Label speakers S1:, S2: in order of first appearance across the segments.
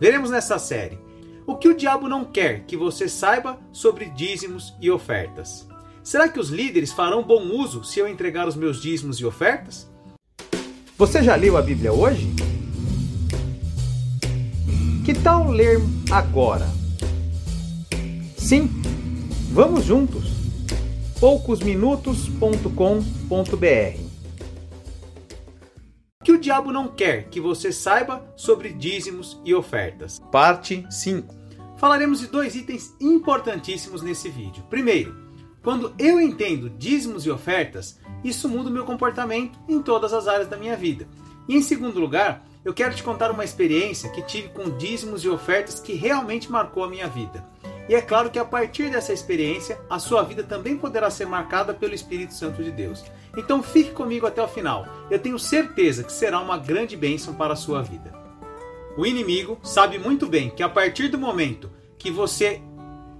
S1: Veremos nessa série o que o diabo não quer que você saiba sobre dízimos e ofertas. Será que os líderes farão bom uso se eu entregar os meus dízimos e ofertas? Você já leu a Bíblia hoje? Que tal ler agora? Sim, vamos juntos. poucosminutos.com.br que o diabo não quer que você saiba sobre dízimos e ofertas. Parte 5. Falaremos de dois itens importantíssimos nesse vídeo. Primeiro, quando eu entendo dízimos e ofertas, isso muda o meu comportamento em todas as áreas da minha vida. E em segundo lugar, eu quero te contar uma experiência que tive com dízimos e ofertas que realmente marcou a minha vida. E é claro que a partir dessa experiência, a sua vida também poderá ser marcada pelo Espírito Santo de Deus. Então fique comigo até o final. Eu tenho certeza que será uma grande bênção para a sua vida. O inimigo sabe muito bem que a partir do momento que você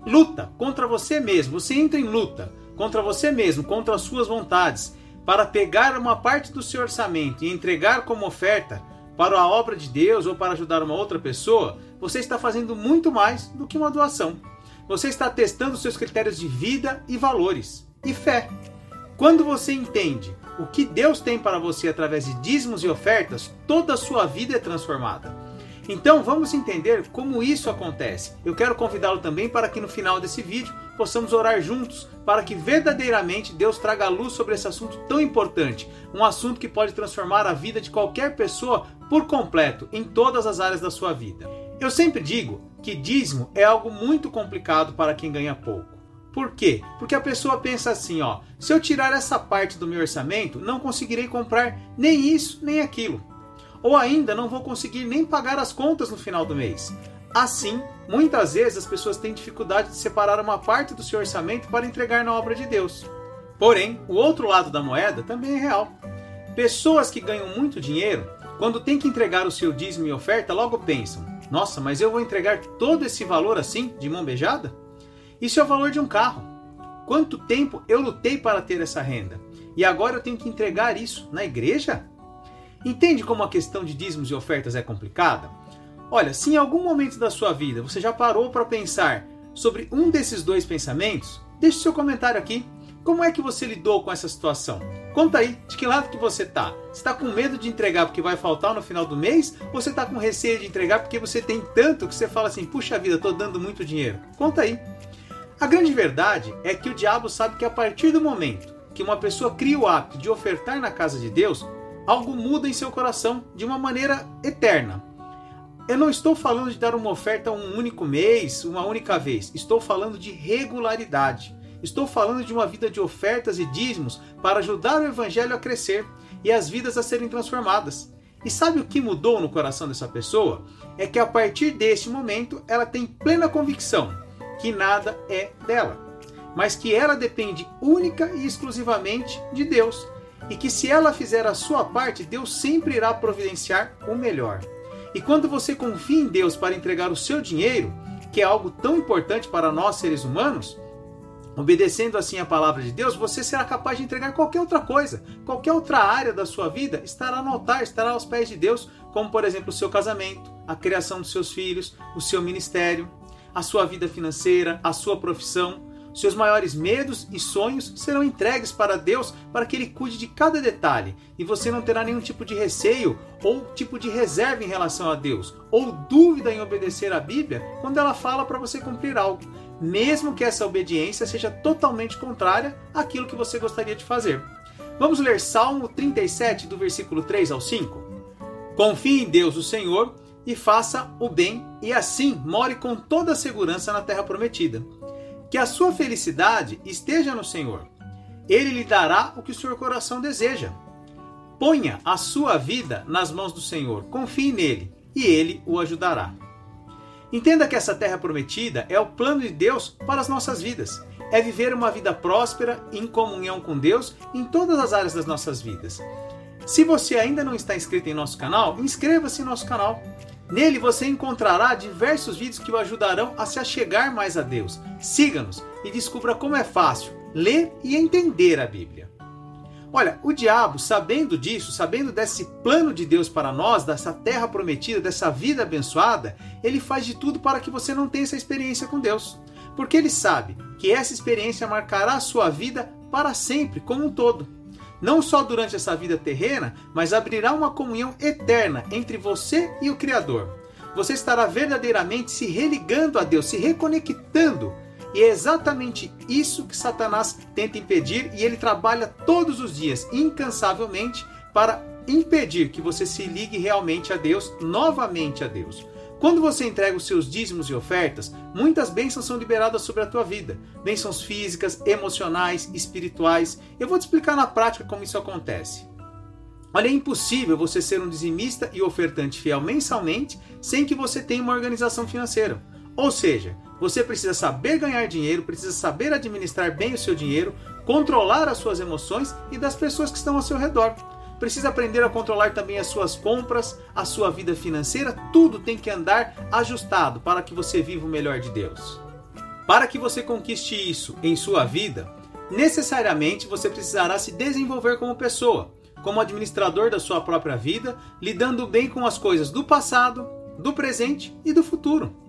S1: luta contra você mesmo, você entra em luta contra você mesmo, contra as suas vontades, para pegar uma parte do seu orçamento e entregar como oferta para a obra de Deus ou para ajudar uma outra pessoa, você está fazendo muito mais do que uma doação. Você está testando seus critérios de vida e valores e fé. Quando você entende o que Deus tem para você através de dízimos e ofertas, toda a sua vida é transformada. Então vamos entender como isso acontece. Eu quero convidá-lo também para que no final desse vídeo possamos orar juntos para que verdadeiramente Deus traga luz sobre esse assunto tão importante, um assunto que pode transformar a vida de qualquer pessoa por completo em todas as áreas da sua vida. Eu sempre digo que dízimo é algo muito complicado para quem ganha pouco. Por quê? Porque a pessoa pensa assim, ó, se eu tirar essa parte do meu orçamento, não conseguirei comprar nem isso, nem aquilo. Ou ainda não vou conseguir nem pagar as contas no final do mês. Assim, muitas vezes as pessoas têm dificuldade de separar uma parte do seu orçamento para entregar na obra de Deus. Porém, o outro lado da moeda também é real. Pessoas que ganham muito dinheiro, quando têm que entregar o seu dízimo e oferta, logo pensam: nossa, mas eu vou entregar todo esse valor assim, de mão beijada? Isso é o valor de um carro. Quanto tempo eu lutei para ter essa renda? E agora eu tenho que entregar isso na igreja? Entende como a questão de dízimos e ofertas é complicada? Olha, se em algum momento da sua vida você já parou para pensar sobre um desses dois pensamentos, deixe seu comentário aqui. Como é que você lidou com essa situação? Conta aí, de que lado que você tá? Você tá com medo de entregar porque vai faltar no final do mês? Ou você tá com receio de entregar porque você tem tanto que você fala assim, puxa vida, tô dando muito dinheiro? Conta aí. A grande verdade é que o diabo sabe que a partir do momento que uma pessoa cria o hábito de ofertar na casa de Deus, algo muda em seu coração de uma maneira eterna. Eu não estou falando de dar uma oferta um único mês, uma única vez. Estou falando de regularidade. Estou falando de uma vida de ofertas e dízimos para ajudar o evangelho a crescer e as vidas a serem transformadas. E sabe o que mudou no coração dessa pessoa? É que a partir deste momento ela tem plena convicção que nada é dela, mas que ela depende única e exclusivamente de Deus. E que se ela fizer a sua parte, Deus sempre irá providenciar o melhor. E quando você confia em Deus para entregar o seu dinheiro, que é algo tão importante para nós seres humanos, Obedecendo assim a palavra de Deus, você será capaz de entregar qualquer outra coisa, qualquer outra área da sua vida estará no altar, estará aos pés de Deus, como por exemplo o seu casamento, a criação dos seus filhos, o seu ministério, a sua vida financeira, a sua profissão. Seus maiores medos e sonhos serão entregues para Deus para que Ele cuide de cada detalhe. E você não terá nenhum tipo de receio ou tipo de reserva em relação a Deus ou dúvida em obedecer a Bíblia quando ela fala para você cumprir algo mesmo que essa obediência seja totalmente contrária àquilo que você gostaria de fazer. Vamos ler Salmo 37, do versículo 3 ao 5? Confie em Deus, o Senhor, e faça o bem, e assim more com toda a segurança na terra prometida. Que a sua felicidade esteja no Senhor. Ele lhe dará o que o seu coração deseja. Ponha a sua vida nas mãos do Senhor, confie nele, e ele o ajudará. Entenda que essa terra prometida é o plano de Deus para as nossas vidas. É viver uma vida próspera em comunhão com Deus em todas as áreas das nossas vidas. Se você ainda não está inscrito em nosso canal, inscreva-se em nosso canal. Nele você encontrará diversos vídeos que o ajudarão a se achegar mais a Deus. Siga-nos e descubra como é fácil ler e entender a Bíblia. Olha, o diabo, sabendo disso, sabendo desse plano de Deus para nós, dessa terra prometida, dessa vida abençoada, ele faz de tudo para que você não tenha essa experiência com Deus. Porque ele sabe que essa experiência marcará a sua vida para sempre, como um todo. Não só durante essa vida terrena, mas abrirá uma comunhão eterna entre você e o Criador. Você estará verdadeiramente se religando a Deus, se reconectando e é exatamente isso que Satanás tenta impedir e ele trabalha todos os dias, incansavelmente, para impedir que você se ligue realmente a Deus, novamente a Deus. Quando você entrega os seus dízimos e ofertas, muitas bênçãos são liberadas sobre a tua vida. Bênçãos físicas, emocionais, espirituais. Eu vou te explicar na prática como isso acontece. Olha, é impossível você ser um dizimista e ofertante fiel mensalmente sem que você tenha uma organização financeira. Ou seja, você precisa saber ganhar dinheiro, precisa saber administrar bem o seu dinheiro, controlar as suas emoções e das pessoas que estão ao seu redor. Precisa aprender a controlar também as suas compras, a sua vida financeira, tudo tem que andar ajustado para que você viva o melhor de Deus. Para que você conquiste isso em sua vida, necessariamente você precisará se desenvolver como pessoa, como administrador da sua própria vida, lidando bem com as coisas do passado, do presente e do futuro.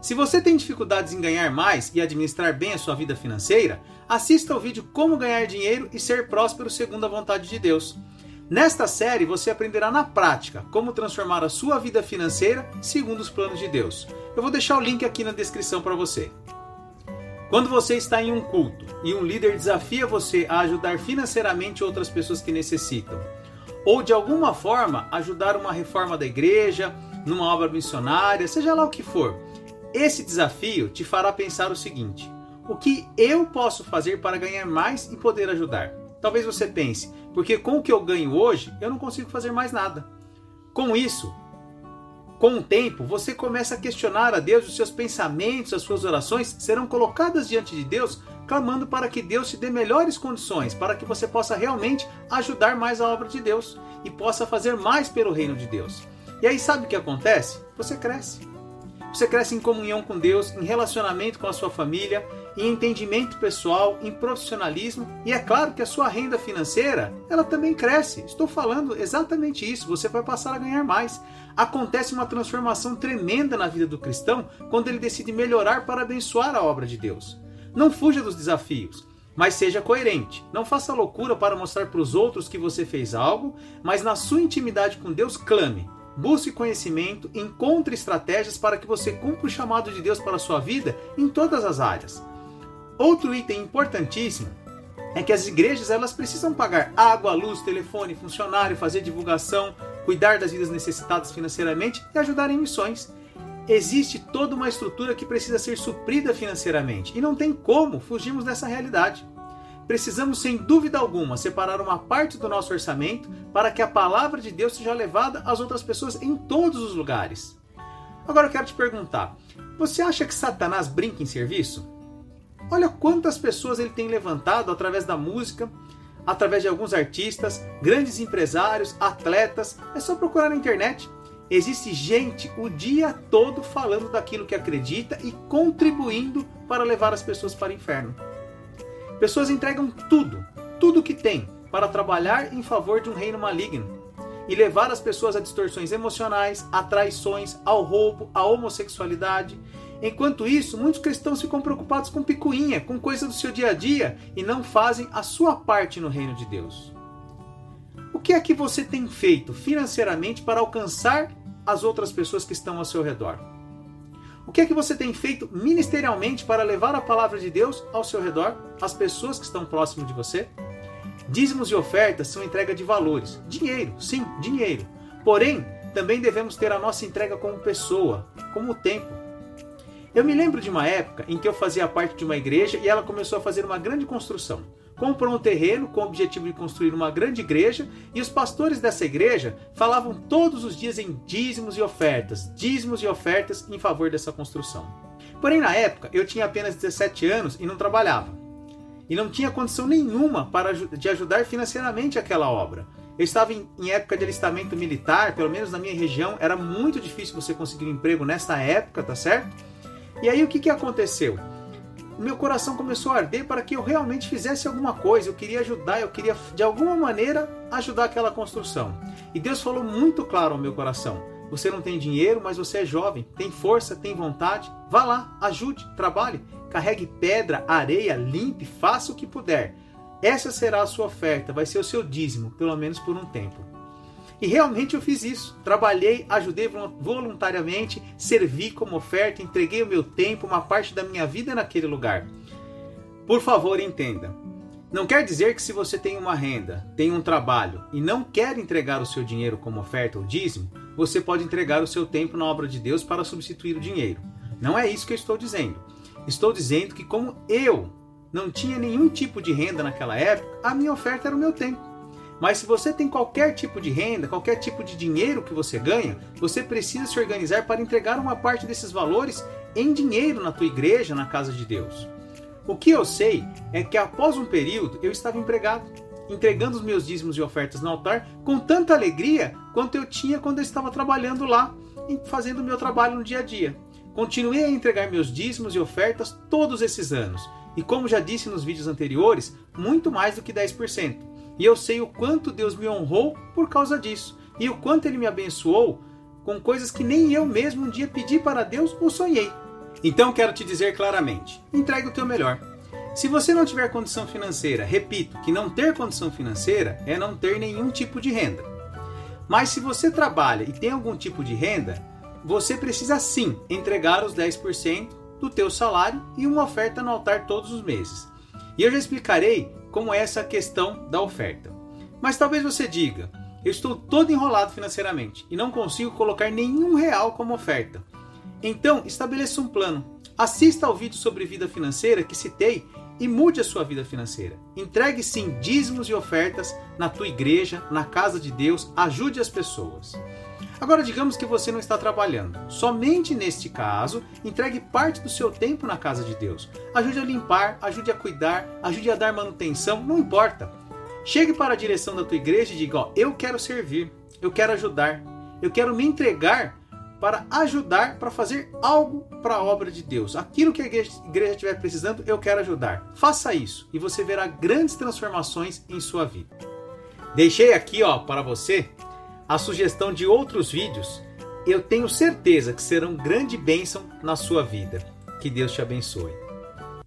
S1: Se você tem dificuldades em ganhar mais e administrar bem a sua vida financeira, assista ao vídeo Como Ganhar Dinheiro e Ser Próspero segundo a vontade de Deus. Nesta série você aprenderá na prática como transformar a sua vida financeira segundo os planos de Deus. Eu vou deixar o link aqui na descrição para você. Quando você está em um culto e um líder desafia você a ajudar financeiramente outras pessoas que necessitam, ou de alguma forma ajudar uma reforma da igreja, numa obra missionária, seja lá o que for, esse desafio te fará pensar o seguinte: o que eu posso fazer para ganhar mais e poder ajudar? Talvez você pense, porque com o que eu ganho hoje, eu não consigo fazer mais nada. Com isso, com o tempo, você começa a questionar a Deus, os seus pensamentos, as suas orações serão colocadas diante de Deus, clamando para que Deus te dê melhores condições, para que você possa realmente ajudar mais a obra de Deus e possa fazer mais pelo reino de Deus. E aí sabe o que acontece? Você cresce. Você cresce em comunhão com Deus, em relacionamento com a sua família, em entendimento pessoal, em profissionalismo e é claro que a sua renda financeira, ela também cresce. Estou falando exatamente isso, você vai passar a ganhar mais. Acontece uma transformação tremenda na vida do cristão quando ele decide melhorar para abençoar a obra de Deus. Não fuja dos desafios, mas seja coerente. Não faça loucura para mostrar para os outros que você fez algo, mas na sua intimidade com Deus clame: Busque conhecimento, encontre estratégias para que você cumpra o chamado de Deus para a sua vida em todas as áreas. Outro item importantíssimo é que as igrejas elas precisam pagar água, luz, telefone, funcionário, fazer divulgação, cuidar das vidas necessitadas financeiramente e ajudar em missões. Existe toda uma estrutura que precisa ser suprida financeiramente e não tem como fugirmos dessa realidade precisamos sem dúvida alguma separar uma parte do nosso orçamento para que a palavra de Deus seja levada às outras pessoas em todos os lugares. Agora eu quero te perguntar: você acha que Satanás brinca em serviço? Olha quantas pessoas ele tem levantado através da música, através de alguns artistas, grandes empresários, atletas. É só procurar na internet. Existe gente o dia todo falando daquilo que acredita e contribuindo para levar as pessoas para o inferno. Pessoas entregam tudo, tudo que têm, para trabalhar em favor de um reino maligno e levar as pessoas a distorções emocionais, a traições, ao roubo, à homossexualidade. Enquanto isso, muitos cristãos ficam preocupados com picuinha, com coisas do seu dia a dia e não fazem a sua parte no reino de Deus. O que é que você tem feito financeiramente para alcançar as outras pessoas que estão ao seu redor? O que é que você tem feito ministerialmente para levar a palavra de Deus ao seu redor, às pessoas que estão próximas de você? Dízimos e ofertas são entrega de valores. Dinheiro, sim, dinheiro. Porém, também devemos ter a nossa entrega como pessoa, como tempo. Eu me lembro de uma época em que eu fazia parte de uma igreja e ela começou a fazer uma grande construção comprou um terreno com o objetivo de construir uma grande igreja e os pastores dessa igreja falavam todos os dias em dízimos e ofertas, dízimos e ofertas em favor dessa construção. Porém, na época, eu tinha apenas 17 anos e não trabalhava. E não tinha condição nenhuma para de ajudar financeiramente aquela obra. Eu estava em, em época de alistamento militar, pelo menos na minha região, era muito difícil você conseguir um emprego nessa época, tá certo? E aí o que, que aconteceu? Meu coração começou a arder para que eu realmente fizesse alguma coisa. Eu queria ajudar, eu queria de alguma maneira ajudar aquela construção. E Deus falou muito claro ao meu coração: você não tem dinheiro, mas você é jovem, tem força, tem vontade. Vá lá, ajude, trabalhe, carregue pedra, areia, limpe, faça o que puder. Essa será a sua oferta, vai ser o seu dízimo, pelo menos por um tempo. E realmente eu fiz isso. Trabalhei, ajudei voluntariamente, servi como oferta, entreguei o meu tempo, uma parte da minha vida naquele lugar. Por favor, entenda. Não quer dizer que se você tem uma renda, tem um trabalho e não quer entregar o seu dinheiro como oferta ou dízimo, você pode entregar o seu tempo na obra de Deus para substituir o dinheiro. Não é isso que eu estou dizendo. Estou dizendo que como eu não tinha nenhum tipo de renda naquela época, a minha oferta era o meu tempo. Mas se você tem qualquer tipo de renda, qualquer tipo de dinheiro que você ganha, você precisa se organizar para entregar uma parte desses valores em dinheiro na tua igreja, na casa de Deus. O que eu sei é que após um período eu estava empregado, entregando os meus dízimos e ofertas no altar com tanta alegria quanto eu tinha quando eu estava trabalhando lá e fazendo o meu trabalho no dia a dia. Continuei a entregar meus dízimos e ofertas todos esses anos, e como já disse nos vídeos anteriores, muito mais do que 10%. E eu sei o quanto Deus me honrou por causa disso. E o quanto Ele me abençoou com coisas que nem eu mesmo um dia pedi para Deus ou sonhei. Então quero te dizer claramente: entregue o teu melhor. Se você não tiver condição financeira, repito que não ter condição financeira é não ter nenhum tipo de renda. Mas se você trabalha e tem algum tipo de renda, você precisa sim entregar os 10% do teu salário e uma oferta no altar todos os meses. E eu já explicarei como essa questão da oferta. Mas talvez você diga: eu estou todo enrolado financeiramente e não consigo colocar nenhum real como oferta. Então, estabeleça um plano. Assista ao vídeo sobre vida financeira que citei e mude a sua vida financeira. Entregue sim dízimos e ofertas na tua igreja, na casa de Deus, ajude as pessoas. Agora, digamos que você não está trabalhando. Somente neste caso, entregue parte do seu tempo na casa de Deus. Ajude a limpar, ajude a cuidar, ajude a dar manutenção, não importa. Chegue para a direção da tua igreja e diga: ó, eu quero servir, eu quero ajudar, eu quero me entregar para ajudar, para fazer algo para a obra de Deus. Aquilo que a igreja, estiver precisando, eu quero ajudar. Faça isso e você verá grandes transformações em sua vida. Deixei aqui, ó, para você a sugestão de outros vídeos, eu tenho certeza que serão grande bênção na sua vida. Que Deus te abençoe.